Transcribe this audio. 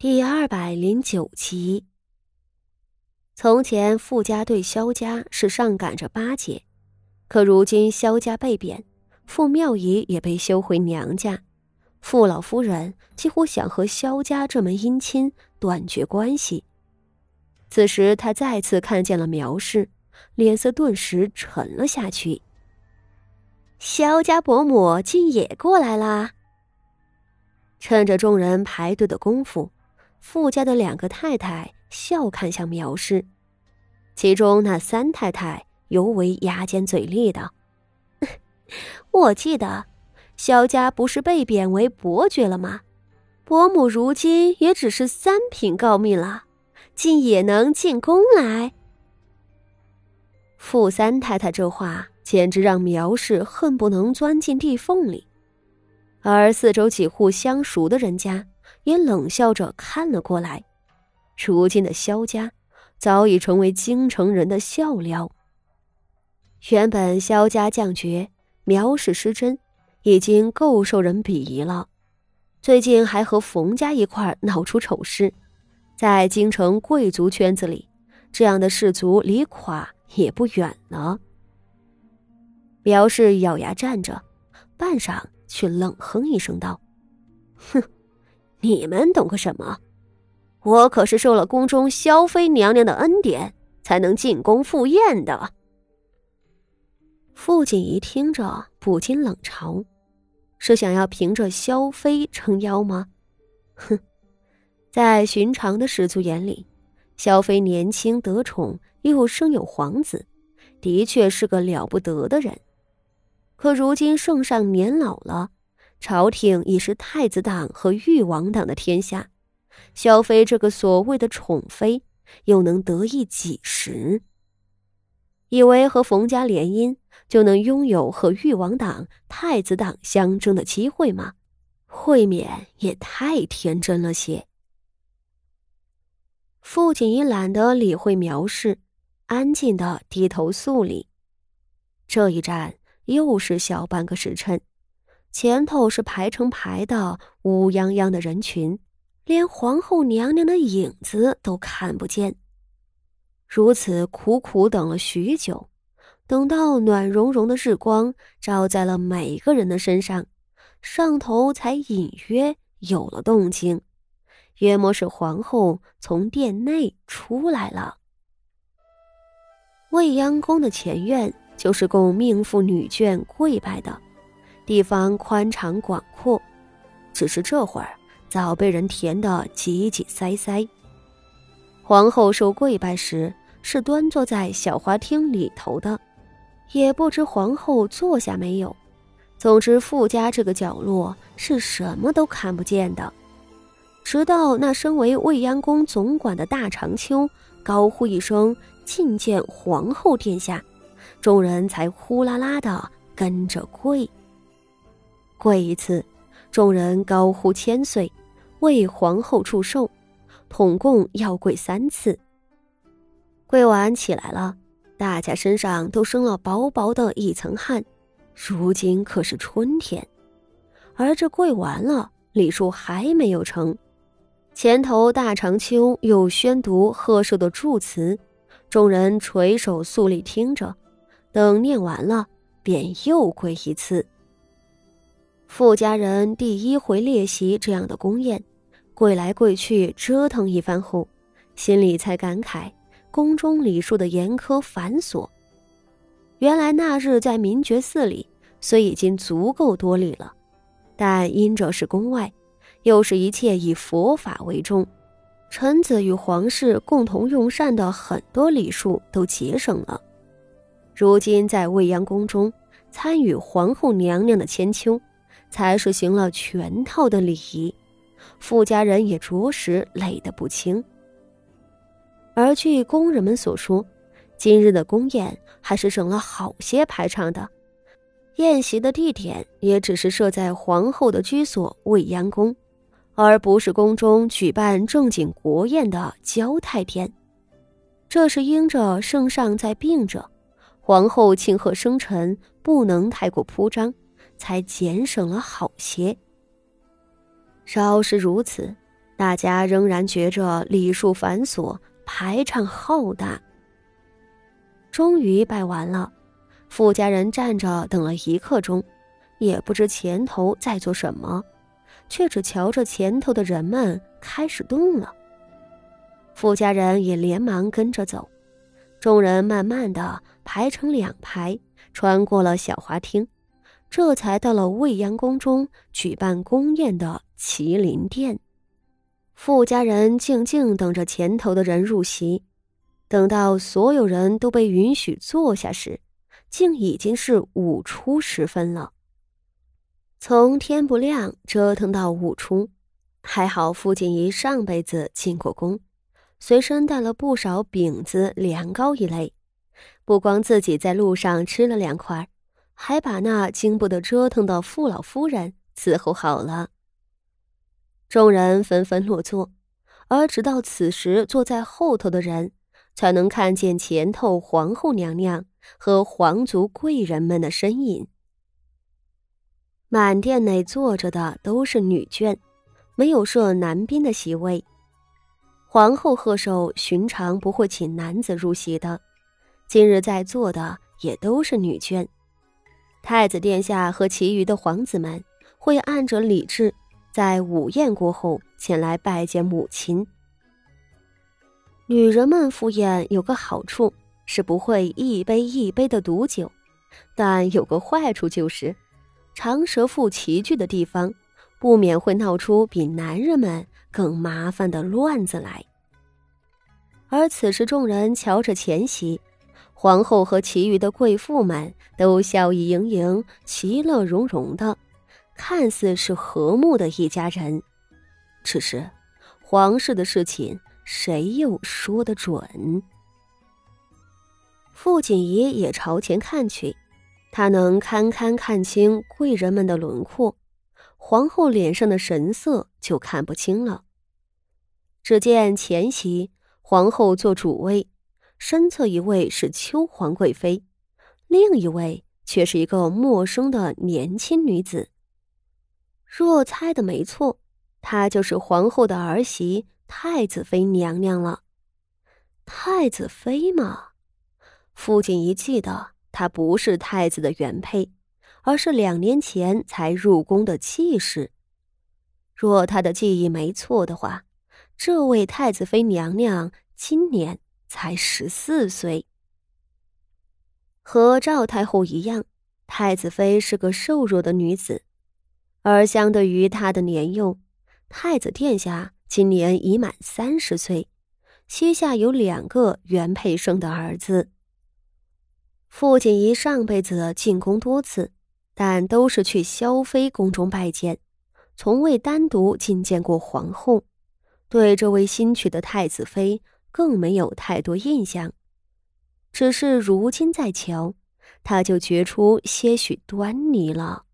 第二百零九集。从前傅家对萧家是上赶着巴结，可如今萧家被贬，傅妙仪也被休回娘家，傅老夫人几乎想和萧家这门姻亲断绝关系。此时他再次看见了苗氏，脸色顿时沉了下去。萧家伯母竟也过来啦！趁着众人排队的功夫。傅家的两个太太笑看向苗氏，其中那三太太尤为牙尖嘴利的。我记得，萧家不是被贬为伯爵了吗？伯母如今也只是三品诰命了，竟也能进宫来。傅三太太这话简直让苗氏恨不能钻进地缝里，而四周几户相熟的人家。也冷笑着看了过来。如今的萧家早已成为京城人的笑料。原本萧家将爵苗氏失贞，已经够受人鄙夷了，最近还和冯家一块闹出丑事，在京城贵族圈子里，这样的士族离垮也不远了。苗氏咬牙站着，半晌却冷哼一声道：“哼。”你们懂个什么？我可是受了宫中萧妃娘娘的恩典，才能进宫赴宴的。傅锦仪听着不禁冷嘲：“是想要凭着萧妃撑腰吗？”哼，在寻常的士族眼里，萧妃年轻得宠，又生有皇子，的确是个了不得的人。可如今圣上年老了。朝廷已是太子党和誉王党的天下，萧妃这个所谓的宠妃，又能得意几时？以为和冯家联姻就能拥有和誉王党、太子党相争的机会吗？未免也太天真了些。父亲也懒得理会苗氏，安静的低头肃立。这一站又是小半个时辰。前头是排成排的乌泱泱的人群，连皇后娘娘的影子都看不见。如此苦苦等了许久，等到暖融融的日光照在了每个人的身上，上头才隐约有了动静，约莫是皇后从殿内出来了。未央宫的前院就是供命妇女眷跪拜的。地方宽敞广阔，只是这会儿早被人填得挤挤塞塞。皇后受跪拜时是端坐在小花厅里头的，也不知皇后坐下没有。总之，傅家这个角落是什么都看不见的。直到那身为未央宫总管的大长秋高呼一声“觐见皇后殿下”，众人才呼啦啦的跟着跪。跪一次，众人高呼千岁，为皇后祝寿，统共要跪三次。跪完起来了，大家身上都生了薄薄的一层汗。如今可是春天，而这跪完了，礼数还没有成。前头大长秋又宣读贺寿的祝词，众人垂手肃立听着，等念完了，便又跪一次。傅家人第一回列席这样的宫宴，跪来跪去折腾一番后，心里才感慨宫中礼数的严苛繁琐。原来那日在明觉寺里，虽已经足够多礼了，但因着是宫外，又是一切以佛法为重，臣子与皇室共同用膳的很多礼数都节省了。如今在未央宫中参与皇后娘娘的千秋。才是行了全套的礼仪，傅家人也着实累得不轻。而据宫人们所说，今日的宫宴还是省了好些排场的，宴席的地点也只是设在皇后的居所未央宫，而不是宫中举办正经国宴的交泰殿。这是因着圣上在病着，皇后庆贺生辰不能太过铺张。才减省了好些。稍是如此，大家仍然觉着礼数繁琐，排场浩大。终于拜完了，富家人站着等了一刻钟，也不知前头在做什么，却只瞧着前头的人们开始动了。富家人也连忙跟着走，众人慢慢的排成两排，穿过了小花厅，这才到了未央宫中举办宫宴的麒麟殿。富家人静静等着前头的人入席，等到所有人都被允许坐下时，竟已经是午初时分了。从天不亮折腾到午初，还好傅锦仪上辈子进过宫，随身带了不少饼子、凉糕一类，不光自己在路上吃了两块，还把那经不得折腾的傅老夫人伺候好了。众人纷纷落座，而直到此时，坐在后头的人才能看见前头皇后娘娘和皇族贵人们的身影。满殿内坐着的都是女眷，没有设男宾的席位。皇后贺寿寻常不会请男子入席的，今日在座的也都是女眷。太子殿下和其余的皇子们会按着礼制。在午宴过后，前来拜见母亲。女人们赴宴有个好处是不会一杯一杯的毒酒，但有个坏处就是，长舌妇齐聚的地方，不免会闹出比男人们更麻烦的乱子来。而此时众人瞧着前席，皇后和其余的贵妇们都笑意盈盈，其乐融融的。看似是和睦的一家人，只是皇室的事情，谁又说得准？傅锦仪也朝前看去，他能堪堪看清贵人们的轮廓，皇后脸上的神色就看不清了。只见前席皇后坐主位，身侧一位是秋皇贵妃，另一位却是一个陌生的年轻女子。若猜的没错，她就是皇后的儿媳太子妃娘娘了。太子妃嘛，父亲一记得，她不是太子的原配，而是两年前才入宫的妾室。若他的记忆没错的话，这位太子妃娘娘今年才十四岁。和赵太后一样，太子妃是个瘦弱的女子。而相对于她的年幼，太子殿下今年已满三十岁，膝下有两个原配生的儿子。父亲一上辈子进宫多次，但都是去萧妃宫中拜见，从未单独觐见过皇后，对这位新娶的太子妃更没有太多印象。只是如今再瞧，他就觉出些许端倪了。